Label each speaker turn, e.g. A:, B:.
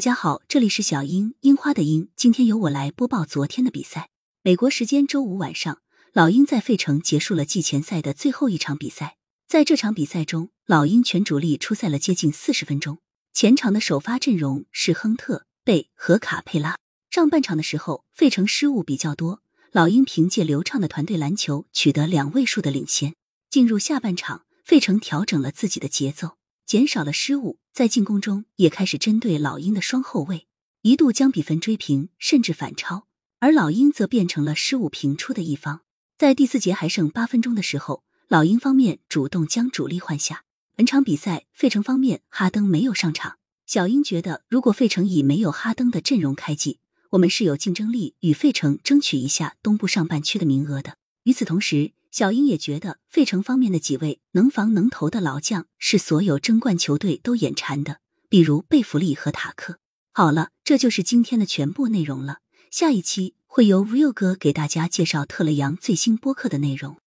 A: 大家好，这里是小樱樱花的樱，今天由我来播报昨天的比赛。美国时间周五晚上，老鹰在费城结束了季前赛的最后一场比赛。在这场比赛中，老鹰全主力出赛了接近四十分钟。前场的首发阵容是亨特、贝和卡佩拉。上半场的时候，费城失误比较多，老鹰凭借流畅的团队篮球取得两位数的领先。进入下半场，费城调整了自己的节奏。减少了失误，在进攻中也开始针对老鹰的双后卫，一度将比分追平，甚至反超。而老鹰则变成了失误频出的一方。在第四节还剩八分钟的时候，老鹰方面主动将主力换下。本场比赛，费城方面哈登没有上场。小鹰觉得，如果费城以没有哈登的阵容开季，我们是有竞争力与费城争取一下东部上半区的名额的。与此同时，小英也觉得，费城方面的几位能防能投的老将是所有争冠球队都眼馋的，比如贝弗利和塔克。好了，这就是今天的全部内容了。下一期会由 Real 哥给大家介绍特雷杨最新播客的内容。